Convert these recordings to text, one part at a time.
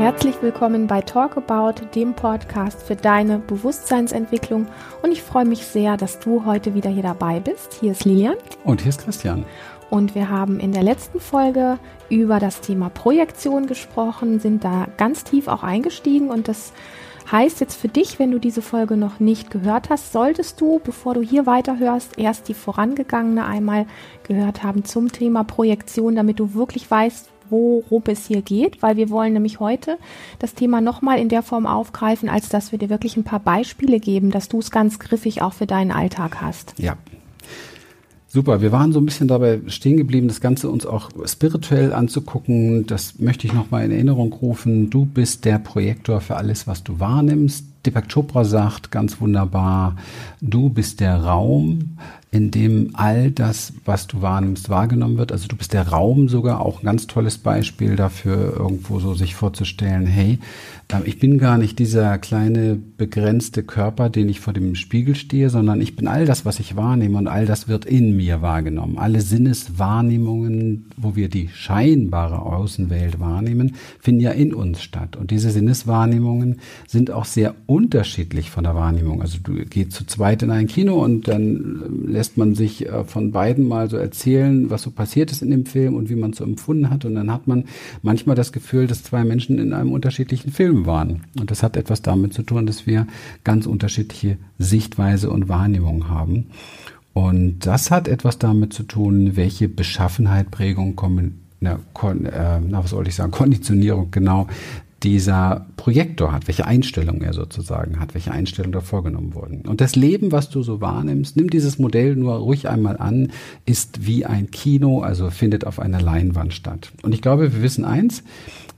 Herzlich willkommen bei Talk About, dem Podcast für deine Bewusstseinsentwicklung. Und ich freue mich sehr, dass du heute wieder hier dabei bist. Hier ist Lilian. Und hier ist Christian. Und wir haben in der letzten Folge über das Thema Projektion gesprochen, sind da ganz tief auch eingestiegen. Und das heißt jetzt für dich, wenn du diese Folge noch nicht gehört hast, solltest du, bevor du hier weiterhörst, erst die vorangegangene einmal gehört haben zum Thema Projektion, damit du wirklich weißt, worum es hier geht, weil wir wollen nämlich heute das Thema nochmal in der Form aufgreifen, als dass wir dir wirklich ein paar Beispiele geben, dass du es ganz griffig auch für deinen Alltag hast. Ja. Super, wir waren so ein bisschen dabei stehen geblieben, das Ganze uns auch spirituell anzugucken. Das möchte ich nochmal in Erinnerung rufen. Du bist der Projektor für alles, was du wahrnimmst. Deepak Chopra sagt ganz wunderbar, du bist der Raum, in dem all das, was du wahrnimmst, wahrgenommen wird. Also du bist der Raum sogar, auch ein ganz tolles Beispiel dafür, irgendwo so sich vorzustellen, hey, ähm, ich bin gar nicht dieser kleine begrenzte Körper, den ich vor dem Spiegel stehe, sondern ich bin all das, was ich wahrnehme und all das wird in mir wahrgenommen. Alle Sinneswahrnehmungen, wo wir die scheinbare Außenwelt wahrnehmen, finden ja in uns statt. Und diese Sinneswahrnehmungen sind auch sehr unterschiedlich von der Wahrnehmung. Also du gehst zu zweit in ein Kino und dann ähm, lässt man sich äh, von beiden mal so erzählen, was so passiert ist in dem Film und wie man es so empfunden hat. Und dann hat man manchmal das Gefühl, dass zwei Menschen in einem unterschiedlichen Film waren. Und das hat etwas damit zu tun, dass wir ganz unterschiedliche Sichtweise und Wahrnehmung haben. Und das hat etwas damit zu tun, welche Beschaffenheit, Prägung, na, kon, äh, na, was soll ich sagen, Konditionierung genau dieser Projektor hat, welche Einstellung er sozusagen hat, welche Einstellungen da vorgenommen wurden. Und das Leben, was du so wahrnimmst, nimm dieses Modell nur ruhig einmal an, ist wie ein Kino, also findet auf einer Leinwand statt. Und ich glaube, wir wissen eins,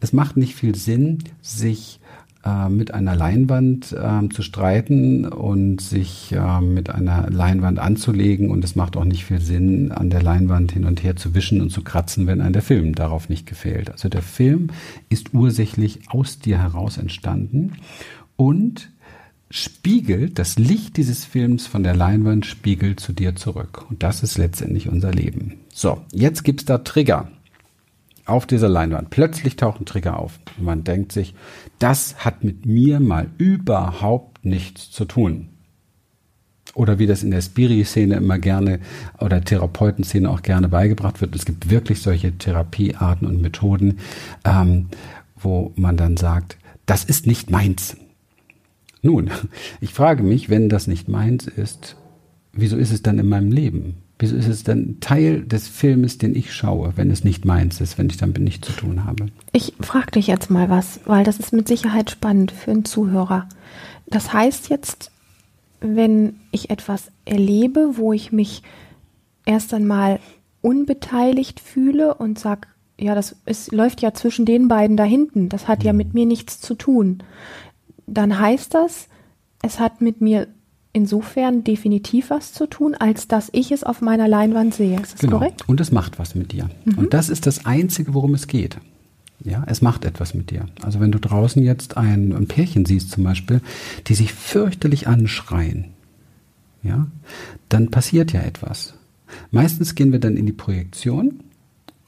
es macht nicht viel Sinn, sich äh, mit einer Leinwand äh, zu streiten und sich äh, mit einer Leinwand anzulegen. Und es macht auch nicht viel Sinn, an der Leinwand hin und her zu wischen und zu kratzen, wenn einem der Film darauf nicht gefällt. Also der Film ist ursächlich aus dir heraus entstanden und spiegelt, das Licht dieses Films von der Leinwand spiegelt zu dir zurück. Und das ist letztendlich unser Leben. So, jetzt gibt's da Trigger auf dieser Leinwand. Plötzlich tauchen Trigger auf. Und man denkt sich, das hat mit mir mal überhaupt nichts zu tun. Oder wie das in der Spiri-Szene immer gerne oder Therapeutenszene auch gerne beigebracht wird. Es gibt wirklich solche Therapiearten und Methoden, ähm, wo man dann sagt, das ist nicht meins. Nun, ich frage mich, wenn das nicht meins ist, wieso ist es dann in meinem Leben? Wieso ist es dann Teil des Filmes, den ich schaue, wenn es nicht meins ist, wenn ich damit nichts zu tun habe? Ich frage dich jetzt mal was, weil das ist mit Sicherheit spannend für einen Zuhörer. Das heißt jetzt, wenn ich etwas erlebe, wo ich mich erst einmal unbeteiligt fühle und sage, ja, das ist, läuft ja zwischen den beiden da hinten, das hat ja mhm. mit mir nichts zu tun, dann heißt das, es hat mit mir insofern definitiv was zu tun, als dass ich es auf meiner Leinwand sehe. Ist das genau. korrekt? Und es macht was mit dir. Mhm. Und das ist das Einzige, worum es geht. Ja, es macht etwas mit dir. Also wenn du draußen jetzt ein, ein Pärchen siehst zum Beispiel, die sich fürchterlich anschreien, ja, dann passiert ja etwas. Meistens gehen wir dann in die Projektion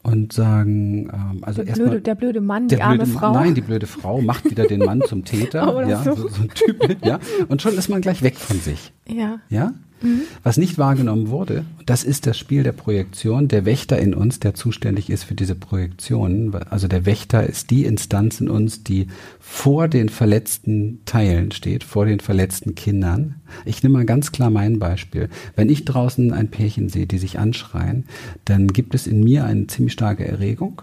und sagen, ähm, also der, blöde, der blöde Mann, die arme blöde, Frau. Nein, die blöde Frau macht wieder den Mann zum Täter, ja, so. So, so ein Typ, ja, und schon ist man gleich weg von sich. Ja. Ja? Was nicht wahrgenommen wurde, das ist das Spiel der Projektion, der Wächter in uns, der zuständig ist für diese Projektionen. Also der Wächter ist die Instanz in uns, die vor den verletzten Teilen steht, vor den verletzten Kindern. Ich nehme mal ganz klar mein Beispiel. Wenn ich draußen ein Pärchen sehe, die sich anschreien, dann gibt es in mir eine ziemlich starke Erregung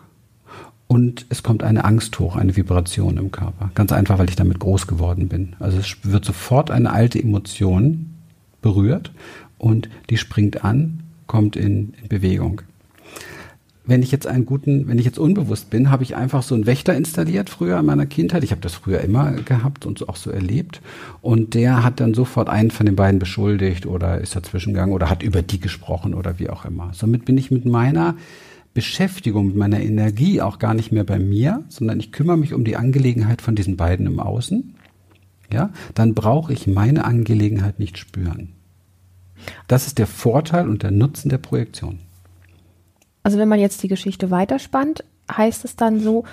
und es kommt eine Angst hoch, eine Vibration im Körper. Ganz einfach, weil ich damit groß geworden bin. Also es wird sofort eine alte Emotion berührt und die springt an, kommt in, in Bewegung. Wenn ich jetzt einen guten, wenn ich jetzt unbewusst bin, habe ich einfach so einen Wächter installiert früher in meiner Kindheit. Ich habe das früher immer gehabt und auch so erlebt. Und der hat dann sofort einen von den beiden beschuldigt oder ist dazwischen gegangen oder hat über die gesprochen oder wie auch immer. Somit bin ich mit meiner Beschäftigung, mit meiner Energie auch gar nicht mehr bei mir, sondern ich kümmere mich um die Angelegenheit von diesen beiden im Außen ja, dann brauche ich meine Angelegenheit nicht spüren. Das ist der Vorteil und der Nutzen der Projektion. Also wenn man jetzt die Geschichte weiterspannt, heißt es dann so,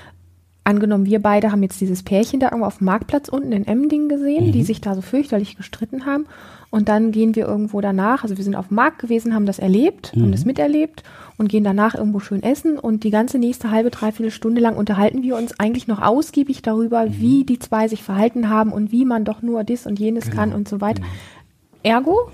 angenommen, wir beide haben jetzt dieses Pärchen da irgendwo auf dem Marktplatz unten in Emding gesehen, mhm. die sich da so fürchterlich gestritten haben. Und dann gehen wir irgendwo danach, also wir sind auf dem Markt gewesen, haben das erlebt, mhm. haben das miterlebt und gehen danach irgendwo schön essen und die ganze nächste halbe, dreiviertel Stunde lang unterhalten wir uns eigentlich noch ausgiebig darüber, mhm. wie die zwei sich verhalten haben und wie man doch nur dies und jenes genau. kann und so weiter. Genau. Ergo,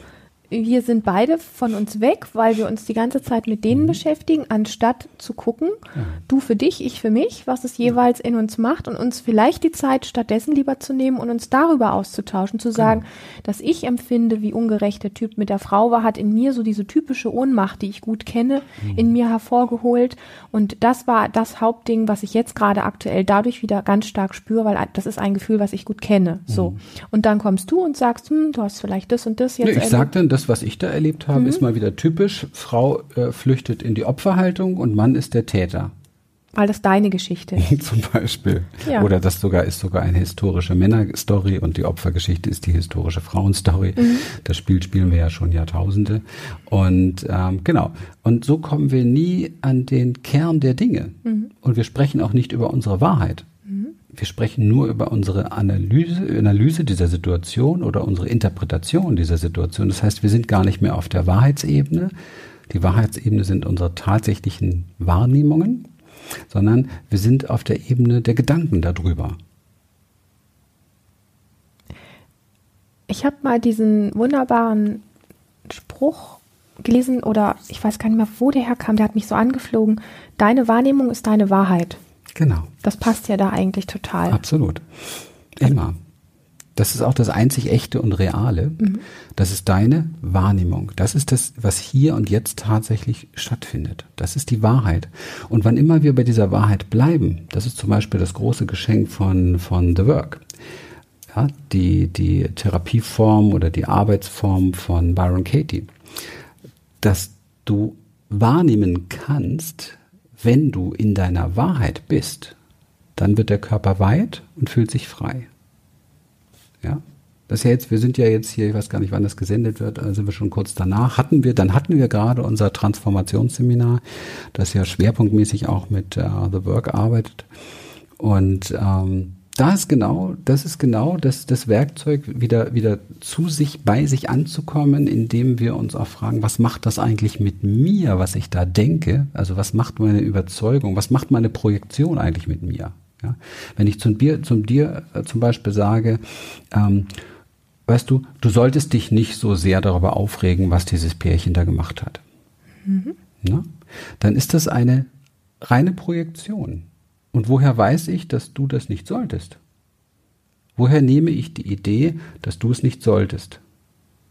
wir sind beide von uns weg, weil wir uns die ganze Zeit mit denen mhm. beschäftigen, anstatt zu gucken, ja. du für dich, ich für mich, was es jeweils in uns macht und uns vielleicht die Zeit stattdessen lieber zu nehmen und uns darüber auszutauschen, zu sagen, genau. dass ich empfinde, wie ungerecht der Typ mit der Frau war, hat in mir so diese typische Ohnmacht, die ich gut kenne, mhm. in mir hervorgeholt und das war das Hauptding, was ich jetzt gerade aktuell dadurch wieder ganz stark spüre, weil das ist ein Gefühl, was ich gut kenne, so. Mhm. Und dann kommst du und sagst, hm, du hast vielleicht das und das jetzt. Nee, ich sag dann, das, was ich da erlebt habe, mhm. ist mal wieder typisch. Frau äh, flüchtet in die Opferhaltung und Mann ist der Täter. Weil das deine Geschichte ist. Zum Beispiel. Ja. Oder das sogar ist sogar eine historische Männerstory und die Opfergeschichte ist die historische Frauenstory. Mhm. Das Spiel spielen wir ja schon Jahrtausende. Und ähm, genau. Und so kommen wir nie an den Kern der Dinge. Mhm. Und wir sprechen auch nicht über unsere Wahrheit. Wir sprechen nur über unsere Analyse, Analyse dieser Situation oder unsere Interpretation dieser Situation. Das heißt, wir sind gar nicht mehr auf der Wahrheitsebene. Die Wahrheitsebene sind unsere tatsächlichen Wahrnehmungen, sondern wir sind auf der Ebene der Gedanken darüber. Ich habe mal diesen wunderbaren Spruch gelesen oder ich weiß gar nicht mehr, wo der herkam, der hat mich so angeflogen. Deine Wahrnehmung ist deine Wahrheit. Genau. Das passt ja da eigentlich total. Absolut. Immer. Das ist auch das einzig echte und reale. Mhm. Das ist deine Wahrnehmung. Das ist das, was hier und jetzt tatsächlich stattfindet. Das ist die Wahrheit. Und wann immer wir bei dieser Wahrheit bleiben, das ist zum Beispiel das große Geschenk von, von The Work. Ja, die, die Therapieform oder die Arbeitsform von Byron Katie. Dass du wahrnehmen kannst, wenn du in deiner Wahrheit bist, dann wird der Körper weit und fühlt sich frei. Ja, das ja jetzt, wir sind ja jetzt hier, ich weiß gar nicht, wann das gesendet wird, also sind wir schon kurz danach. Hatten wir, dann hatten wir gerade unser Transformationsseminar, das ja schwerpunktmäßig auch mit uh, The Work arbeitet. Und ähm, da ist genau, das ist genau das, das Werkzeug, wieder, wieder zu sich, bei sich anzukommen, indem wir uns auch fragen, was macht das eigentlich mit mir, was ich da denke? Also was macht meine Überzeugung, was macht meine Projektion eigentlich mit mir? Ja? Wenn ich zum, Bier, zum dir äh, zum Beispiel sage, ähm, weißt du, du solltest dich nicht so sehr darüber aufregen, was dieses Pärchen da gemacht hat. Mhm. Na? Dann ist das eine reine Projektion. Und woher weiß ich, dass du das nicht solltest? Woher nehme ich die Idee, dass du es nicht solltest?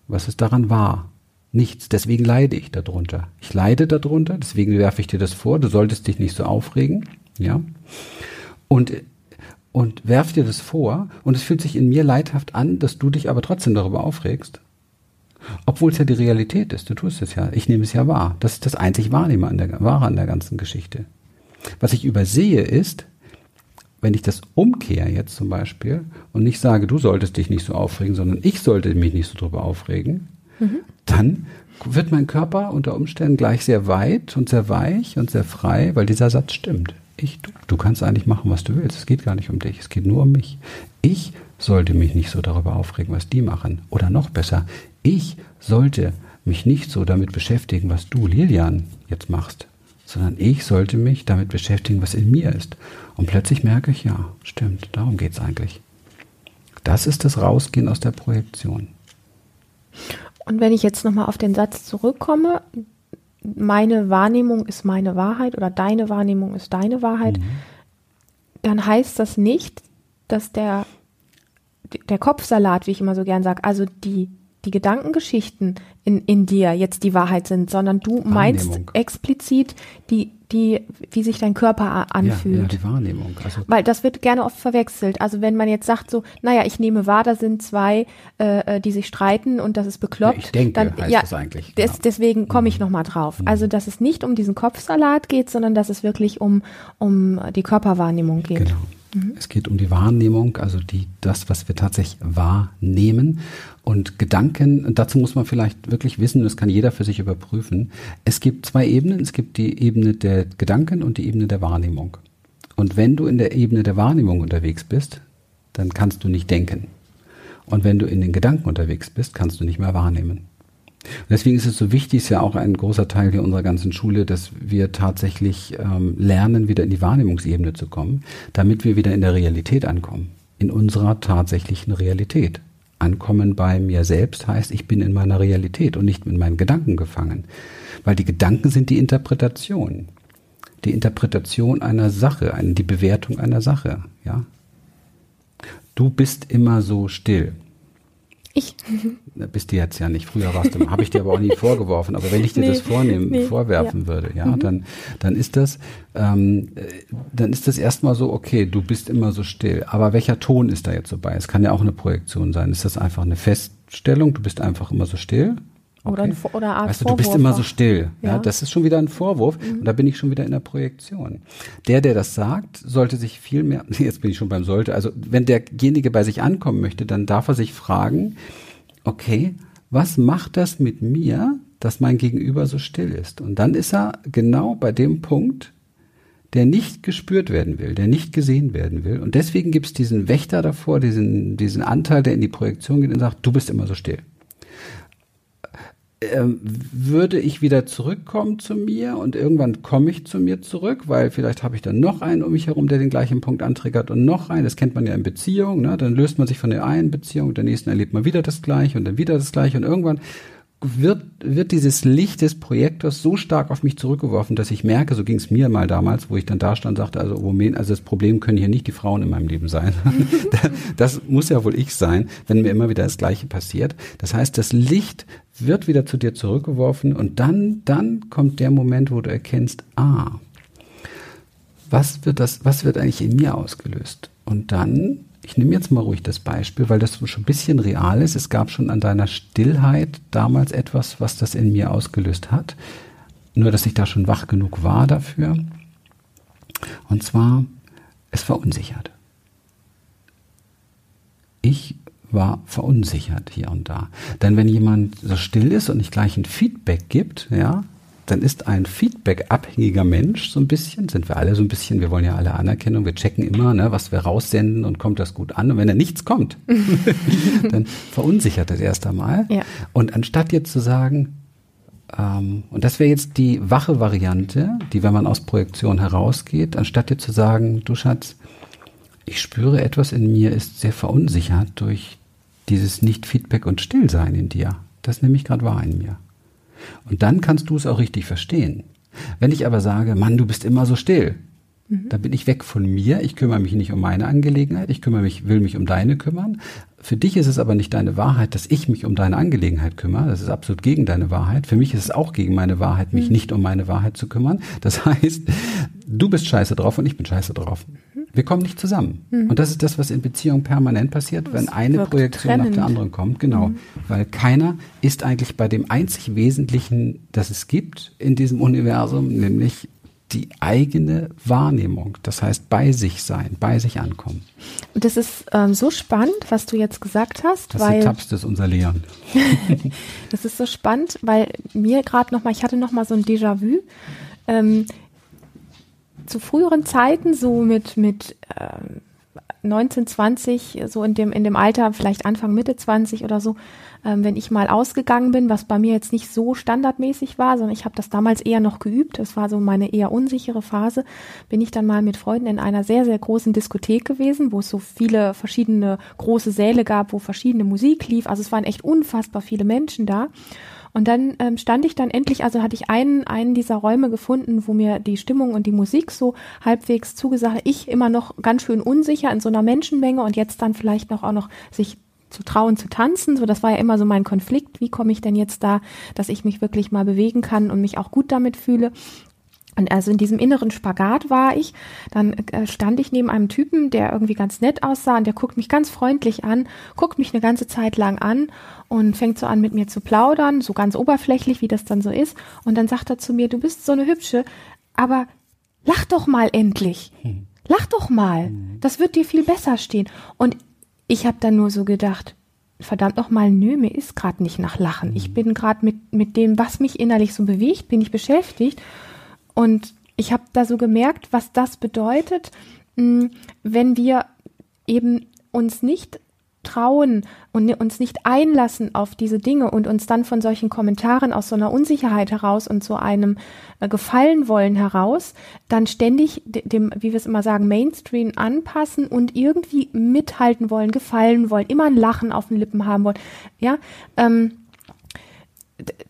Was ist daran wahr? Nichts. Deswegen leide ich darunter. Ich leide darunter, deswegen werfe ich dir das vor, du solltest dich nicht so aufregen, ja? Und, und werf dir das vor und es fühlt sich in mir leidhaft an, dass du dich aber trotzdem darüber aufregst. Obwohl es ja die Realität ist, du tust es ja, ich nehme es ja wahr. Das ist das einzig Wahrnehmer an der, Wahre an der ganzen Geschichte. Was ich übersehe ist, wenn ich das umkehre jetzt zum Beispiel und nicht sage, du solltest dich nicht so aufregen, sondern ich sollte mich nicht so drüber aufregen, mhm. dann wird mein Körper unter Umständen gleich sehr weit und sehr weich und sehr frei, weil dieser Satz stimmt. Ich, du, du kannst eigentlich machen, was du willst. Es geht gar nicht um dich, es geht nur um mich. Ich sollte mich nicht so darüber aufregen, was die machen. Oder noch besser, ich sollte mich nicht so damit beschäftigen, was du, Lilian, jetzt machst sondern ich sollte mich damit beschäftigen, was in mir ist. Und plötzlich merke ich, ja, stimmt, darum geht es eigentlich. Das ist das Rausgehen aus der Projektion. Und wenn ich jetzt nochmal auf den Satz zurückkomme, meine Wahrnehmung ist meine Wahrheit oder deine Wahrnehmung ist deine Wahrheit, mhm. dann heißt das nicht, dass der, der Kopfsalat, wie ich immer so gern sage, also die die Gedankengeschichten in, in dir jetzt die Wahrheit sind, sondern du meinst explizit die, die, wie sich dein Körper anfühlt. Ja, ja die Wahrnehmung. Also Weil das wird gerne oft verwechselt. Also wenn man jetzt sagt so, naja, ich nehme wahr, da sind zwei, äh, äh die sich streiten und das ist bekloppt. ich denke, dann, heißt ja, das eigentlich. Des, deswegen komme ich mhm. nochmal drauf. Mhm. Also dass es nicht um diesen Kopfsalat geht, sondern dass es wirklich um, um die Körperwahrnehmung geht. Genau. Mhm. Es geht um die Wahrnehmung, also die, das, was wir tatsächlich wahrnehmen. Und Gedanken, dazu muss man vielleicht wirklich wissen, das kann jeder für sich überprüfen. Es gibt zwei Ebenen. Es gibt die Ebene der Gedanken und die Ebene der Wahrnehmung. Und wenn du in der Ebene der Wahrnehmung unterwegs bist, dann kannst du nicht denken. Und wenn du in den Gedanken unterwegs bist, kannst du nicht mehr wahrnehmen. Deswegen ist es so wichtig, ist ja auch ein großer Teil hier unserer ganzen Schule, dass wir tatsächlich ähm, lernen, wieder in die Wahrnehmungsebene zu kommen, damit wir wieder in der Realität ankommen. In unserer tatsächlichen Realität. Ankommen bei mir selbst heißt, ich bin in meiner Realität und nicht in meinen Gedanken gefangen. Weil die Gedanken sind die Interpretation. Die Interpretation einer Sache, die Bewertung einer Sache, ja. Du bist immer so still. Ich. Bist du jetzt ja nicht. Früher warst du, habe ich dir aber auch nie vorgeworfen. Aber wenn ich dir nee, das vornehmen, nee, vorwerfen ja. würde, ja, mhm. dann, dann ist das, ähm, dann ist das erstmal so, okay, du bist immer so still. Aber welcher Ton ist da jetzt so bei? Es kann ja auch eine Projektion sein. Ist das einfach eine Feststellung? Du bist einfach immer so still? Okay. Oder, ein, oder Art weißt du, du bist immer so still. Ja. ja. das ist schon wieder ein Vorwurf. Mhm. Und da bin ich schon wieder in der Projektion. Der, der das sagt, sollte sich viel mehr, jetzt bin ich schon beim sollte, also wenn derjenige bei sich ankommen möchte, dann darf er sich fragen, okay, was macht das mit mir, dass mein Gegenüber so still ist? Und dann ist er genau bei dem Punkt, der nicht gespürt werden will, der nicht gesehen werden will. Und deswegen gibt es diesen Wächter davor, diesen, diesen Anteil, der in die Projektion geht und sagt, du bist immer so still würde ich wieder zurückkommen zu mir und irgendwann komme ich zu mir zurück, weil vielleicht habe ich dann noch einen um mich herum, der den gleichen Punkt antriggert und noch einen. Das kennt man ja in Beziehungen. Ne? Dann löst man sich von der einen Beziehung, der nächsten erlebt man wieder das Gleiche und dann wieder das Gleiche und irgendwann wird, wird dieses Licht des Projektors so stark auf mich zurückgeworfen, dass ich merke, so ging es mir mal damals, wo ich dann da stand und sagte, also Moment, also das Problem können hier nicht die Frauen in meinem Leben sein. das muss ja wohl ich sein, wenn mir immer wieder das Gleiche passiert. Das heißt, das Licht wird wieder zu dir zurückgeworfen und dann, dann kommt der Moment, wo du erkennst, ah, was wird das, was wird eigentlich in mir ausgelöst? Und dann ich nehme jetzt mal ruhig das Beispiel, weil das schon ein bisschen real ist. Es gab schon an deiner Stillheit damals etwas, was das in mir ausgelöst hat. Nur, dass ich da schon wach genug war dafür. Und zwar, es verunsichert. Ich war verunsichert hier und da. Denn wenn jemand so still ist und nicht gleich ein Feedback gibt, ja, dann ist ein Feedback-abhängiger Mensch so ein bisschen, sind wir alle so ein bisschen, wir wollen ja alle Anerkennung, wir checken immer, ne, was wir raussenden und kommt das gut an. Und wenn da nichts kommt, dann verunsichert das erst einmal. Ja. Und anstatt jetzt zu sagen, ähm, und das wäre jetzt die wache Variante, die, wenn man aus Projektion herausgeht, anstatt jetzt zu sagen, du Schatz, ich spüre etwas in mir, ist sehr verunsichert durch dieses Nicht-Feedback und Stillsein in dir. Das nehme ich gerade wahr in mir. Und dann kannst du es auch richtig verstehen. Wenn ich aber sage, Mann, du bist immer so still, mhm. dann bin ich weg von mir. Ich kümmere mich nicht um meine Angelegenheit. Ich kümmere mich, will mich um deine kümmern. Für dich ist es aber nicht deine Wahrheit, dass ich mich um deine Angelegenheit kümmere. Das ist absolut gegen deine Wahrheit. Für mich ist es auch gegen meine Wahrheit, mich mhm. nicht um meine Wahrheit zu kümmern. Das heißt, du bist scheiße drauf und ich bin scheiße drauf. Mhm. Wir kommen nicht zusammen. Mhm. Und das ist das, was in Beziehungen permanent passiert, wenn eine Projektion trennend. nach der anderen kommt. Genau. Mhm. Weil keiner ist eigentlich bei dem einzig Wesentlichen, das es gibt in diesem Universum, nämlich die eigene Wahrnehmung, das heißt bei sich sein, bei sich ankommen. Und das ist ähm, so spannend, was du jetzt gesagt hast, das weil Tabs ist unser Lehren. das ist so spannend, weil mir gerade noch mal, ich hatte noch mal so ein Déjà-vu. Ähm, zu früheren Zeiten, so mit mit äh, 19, 20, so in dem in dem Alter, vielleicht Anfang Mitte 20 oder so, ähm, wenn ich mal ausgegangen bin, was bei mir jetzt nicht so standardmäßig war, sondern ich habe das damals eher noch geübt, das war so meine eher unsichere Phase, bin ich dann mal mit Freunden in einer sehr, sehr großen Diskothek gewesen, wo es so viele verschiedene große Säle gab, wo verschiedene Musik lief. Also es waren echt unfassbar viele Menschen da. Und dann ähm, stand ich dann endlich, also hatte ich einen, einen dieser Räume gefunden, wo mir die Stimmung und die Musik so halbwegs zugesagt, ich immer noch ganz schön unsicher in so einer Menschenmenge und jetzt dann vielleicht noch auch noch sich zu trauen zu tanzen. So, das war ja immer so mein Konflikt. Wie komme ich denn jetzt da, dass ich mich wirklich mal bewegen kann und mich auch gut damit fühle? Und also in diesem inneren Spagat war ich. Dann äh, stand ich neben einem Typen, der irgendwie ganz nett aussah und der guckt mich ganz freundlich an, guckt mich eine ganze Zeit lang an und fängt so an mit mir zu plaudern, so ganz oberflächlich, wie das dann so ist. Und dann sagt er zu mir, du bist so eine hübsche, aber lach doch mal endlich. Hm. Lach doch mal. Hm. Das wird dir viel besser stehen. Und ich habe dann nur so gedacht, verdammt nochmal, nö, mir ist gerade nicht nach Lachen. Ich bin gerade mit, mit dem, was mich innerlich so bewegt, bin ich beschäftigt. Und ich habe da so gemerkt, was das bedeutet, mh, wenn wir eben uns nicht trauen und uns nicht einlassen auf diese Dinge und uns dann von solchen Kommentaren aus so einer Unsicherheit heraus und so einem äh, Gefallen wollen heraus, dann ständig dem, wie wir es immer sagen, Mainstream anpassen und irgendwie mithalten wollen, gefallen wollen, immer ein Lachen auf den Lippen haben wollen, ja, ähm,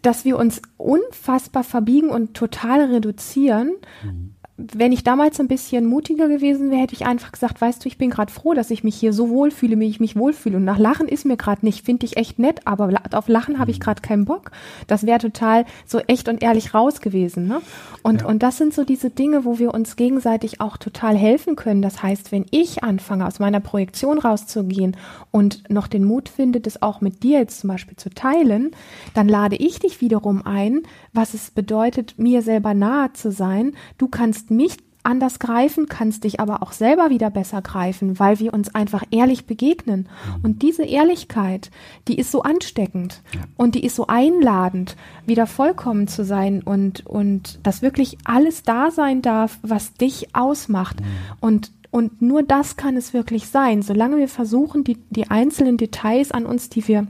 dass wir uns unfassbar verbiegen und total reduzieren. Mhm wenn ich damals ein bisschen mutiger gewesen wäre, hätte ich einfach gesagt, weißt du, ich bin gerade froh, dass ich mich hier so wohlfühle, wie ich mich wohlfühle. Und nach Lachen ist mir gerade nicht, finde ich echt nett, aber auf Lachen habe ich gerade keinen Bock. Das wäre total so echt und ehrlich raus gewesen. Ne? Und, ja. und das sind so diese Dinge, wo wir uns gegenseitig auch total helfen können. Das heißt, wenn ich anfange, aus meiner Projektion rauszugehen und noch den Mut finde, das auch mit dir jetzt zum Beispiel zu teilen, dann lade ich dich wiederum ein, was es bedeutet, mir selber nahe zu sein. Du kannst mich anders greifen, kannst dich aber auch selber wieder besser greifen, weil wir uns einfach ehrlich begegnen. Mhm. Und diese Ehrlichkeit, die ist so ansteckend ja. und die ist so einladend, wieder vollkommen zu sein und, und dass wirklich alles da sein darf, was dich ausmacht. Mhm. Und, und nur das kann es wirklich sein, solange wir versuchen, die, die einzelnen Details an uns, die wir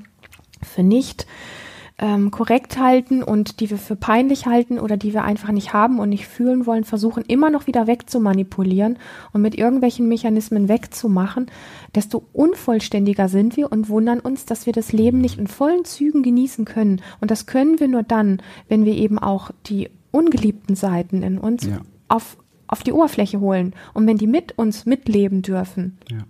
für nicht ähm, korrekt halten und die wir für peinlich halten oder die wir einfach nicht haben und nicht fühlen wollen, versuchen immer noch wieder wegzumanipulieren und mit irgendwelchen Mechanismen wegzumachen, desto unvollständiger sind wir und wundern uns, dass wir das Leben nicht in vollen Zügen genießen können. Und das können wir nur dann, wenn wir eben auch die ungeliebten Seiten in uns ja. auf, auf die Oberfläche holen und wenn die mit uns mitleben dürfen. Ja.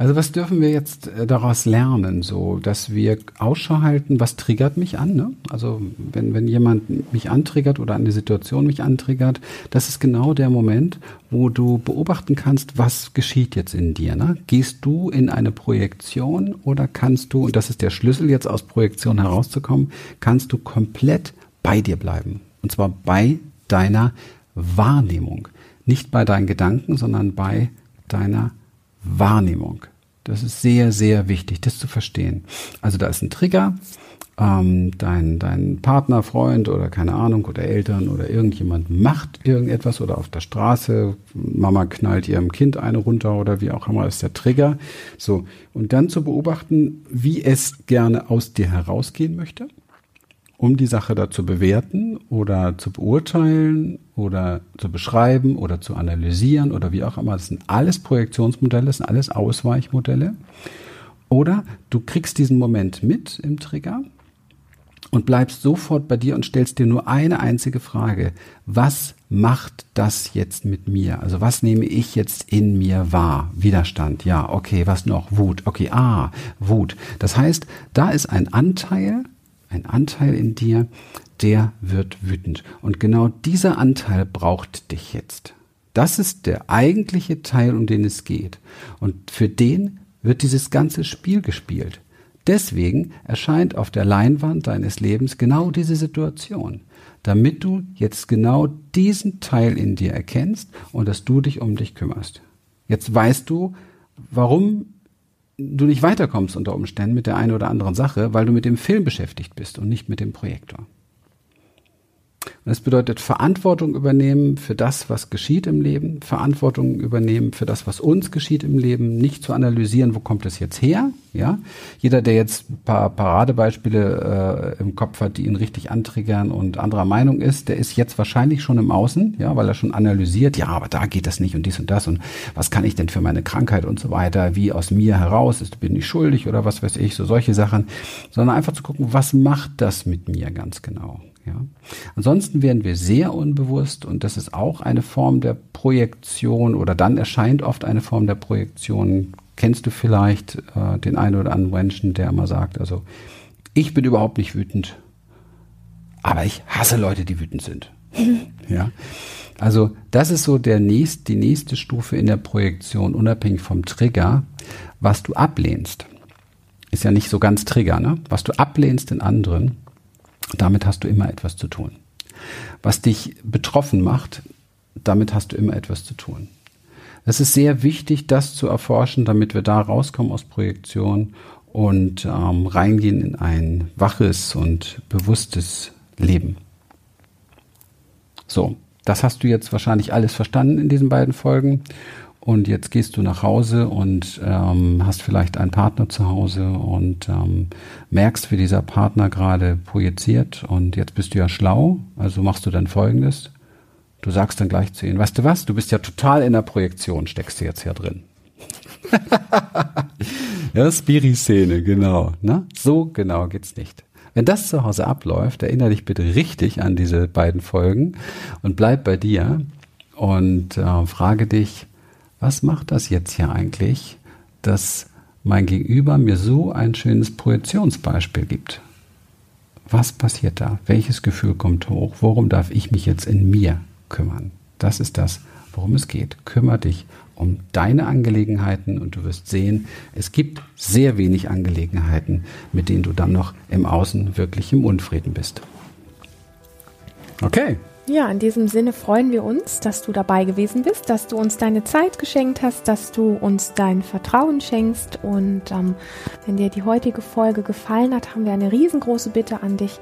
Also was dürfen wir jetzt äh, daraus lernen, so dass wir Ausschau halten, was triggert mich an? Ne? Also wenn, wenn jemand mich antriggert oder eine Situation mich antriggert, das ist genau der Moment, wo du beobachten kannst, was geschieht jetzt in dir. Ne? Gehst du in eine Projektion oder kannst du, und das ist der Schlüssel jetzt aus Projektion herauszukommen, kannst du komplett bei dir bleiben. Und zwar bei deiner Wahrnehmung. Nicht bei deinen Gedanken, sondern bei deiner Wahrnehmung. Das ist sehr, sehr wichtig, das zu verstehen. Also da ist ein Trigger, ähm, dein, dein Partner, Freund oder keine Ahnung oder Eltern oder irgendjemand macht irgendetwas oder auf der Straße, Mama knallt ihrem Kind eine runter oder wie auch immer ist der Trigger. So. Und dann zu beobachten, wie es gerne aus dir herausgehen möchte um die Sache da zu bewerten oder zu beurteilen oder zu beschreiben oder zu analysieren oder wie auch immer. Das sind alles Projektionsmodelle, das sind alles Ausweichmodelle. Oder du kriegst diesen Moment mit im Trigger und bleibst sofort bei dir und stellst dir nur eine einzige Frage. Was macht das jetzt mit mir? Also was nehme ich jetzt in mir wahr? Widerstand, ja, okay, was noch? Wut, okay, ah, Wut. Das heißt, da ist ein Anteil, ein Anteil in dir, der wird wütend. Und genau dieser Anteil braucht dich jetzt. Das ist der eigentliche Teil, um den es geht. Und für den wird dieses ganze Spiel gespielt. Deswegen erscheint auf der Leinwand deines Lebens genau diese Situation, damit du jetzt genau diesen Teil in dir erkennst und dass du dich um dich kümmerst. Jetzt weißt du, warum du nicht weiterkommst unter Umständen mit der einen oder anderen Sache, weil du mit dem Film beschäftigt bist und nicht mit dem Projektor. Und das bedeutet Verantwortung übernehmen für das, was geschieht im Leben, Verantwortung übernehmen für das, was uns geschieht im Leben, nicht zu analysieren, wo kommt es jetzt her. Ja, jeder, der jetzt ein paar Paradebeispiele äh, im Kopf hat, die ihn richtig antriggern und anderer Meinung ist, der ist jetzt wahrscheinlich schon im Außen, ja, weil er schon analysiert, ja, aber da geht das nicht und dies und das und was kann ich denn für meine Krankheit und so weiter, wie aus mir heraus ist, bin ich schuldig oder was weiß ich, so solche Sachen, sondern einfach zu gucken, was macht das mit mir ganz genau. Ja. Ansonsten werden wir sehr unbewusst und das ist auch eine Form der Projektion oder dann erscheint oft eine Form der Projektion. Kennst du vielleicht äh, den einen oder anderen Menschen, der immer sagt, also ich bin überhaupt nicht wütend, aber ich hasse Leute, die wütend sind. ja. Also das ist so der nächst, die nächste Stufe in der Projektion, unabhängig vom Trigger, was du ablehnst. Ist ja nicht so ganz Trigger, ne? Was du ablehnst in anderen, damit hast du immer etwas zu tun. Was dich betroffen macht, damit hast du immer etwas zu tun. Es ist sehr wichtig, das zu erforschen, damit wir da rauskommen aus Projektion und ähm, reingehen in ein waches und bewusstes Leben. So, das hast du jetzt wahrscheinlich alles verstanden in diesen beiden Folgen. Und jetzt gehst du nach Hause und ähm, hast vielleicht einen Partner zu Hause und ähm, merkst, wie dieser Partner gerade projiziert. Und jetzt bist du ja schlau, also machst du dann Folgendes. Du sagst dann gleich zu ihm, weißt du was, du bist ja total in der Projektion, steckst du jetzt hier drin. ja, Spiri-Szene, genau. Ne? So genau geht's nicht. Wenn das zu Hause abläuft, erinnere dich bitte richtig an diese beiden Folgen und bleib bei dir und äh, frage dich, was macht das jetzt hier eigentlich, dass mein Gegenüber mir so ein schönes Projektionsbeispiel gibt? Was passiert da? Welches Gefühl kommt hoch? Worum darf ich mich jetzt in mir kümmern? Das ist das, worum es geht. Kümmer dich um deine Angelegenheiten und du wirst sehen, es gibt sehr wenig Angelegenheiten, mit denen du dann noch im Außen wirklich im Unfrieden bist. Okay. Ja, in diesem Sinne freuen wir uns, dass du dabei gewesen bist, dass du uns deine Zeit geschenkt hast, dass du uns dein Vertrauen schenkst. Und ähm, wenn dir die heutige Folge gefallen hat, haben wir eine riesengroße Bitte an dich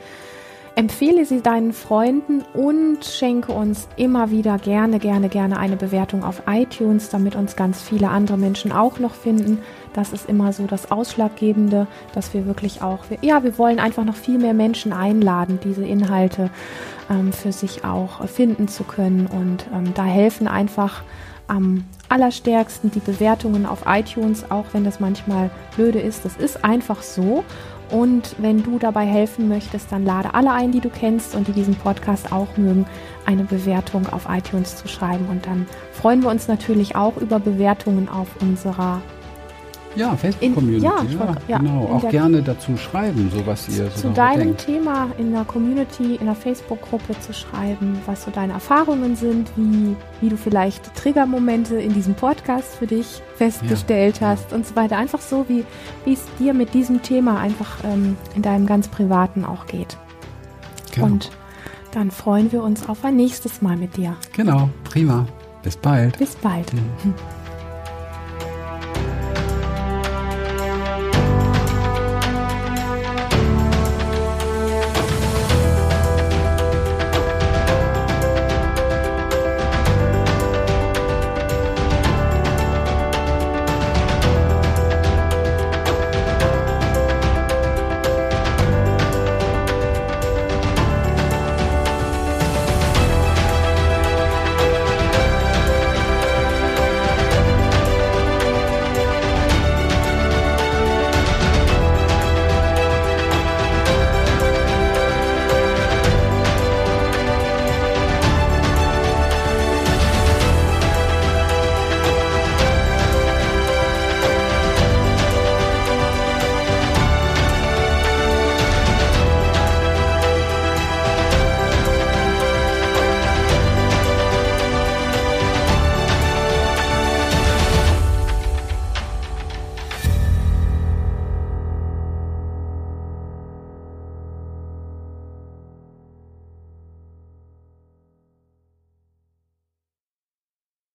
Empfehle sie deinen Freunden und schenke uns immer wieder gerne, gerne, gerne eine Bewertung auf iTunes, damit uns ganz viele andere Menschen auch noch finden. Das ist immer so das Ausschlaggebende, dass wir wirklich auch, ja, wir wollen einfach noch viel mehr Menschen einladen, diese Inhalte ähm, für sich auch finden zu können. Und ähm, da helfen einfach am allerstärksten die Bewertungen auf iTunes, auch wenn das manchmal blöde ist. Das ist einfach so. Und wenn du dabei helfen möchtest, dann lade alle ein, die du kennst und die diesen Podcast auch mögen, eine Bewertung auf iTunes zu schreiben. Und dann freuen wir uns natürlich auch über Bewertungen auf unserer ja, Facebook-Community. Ja, ja, ja, genau. Auch gerne dazu schreiben, so was ihr so Zu deinem denkt. Thema in der Community, in der Facebook-Gruppe zu schreiben, was so deine Erfahrungen sind, wie, wie du vielleicht Triggermomente in diesem Podcast für dich festgestellt ja. hast und so weiter. Einfach so, wie es dir mit diesem Thema einfach ähm, in deinem ganz Privaten auch geht. Genau. Und dann freuen wir uns auf ein nächstes Mal mit dir. Genau, prima. Bis bald. Bis bald. Mhm.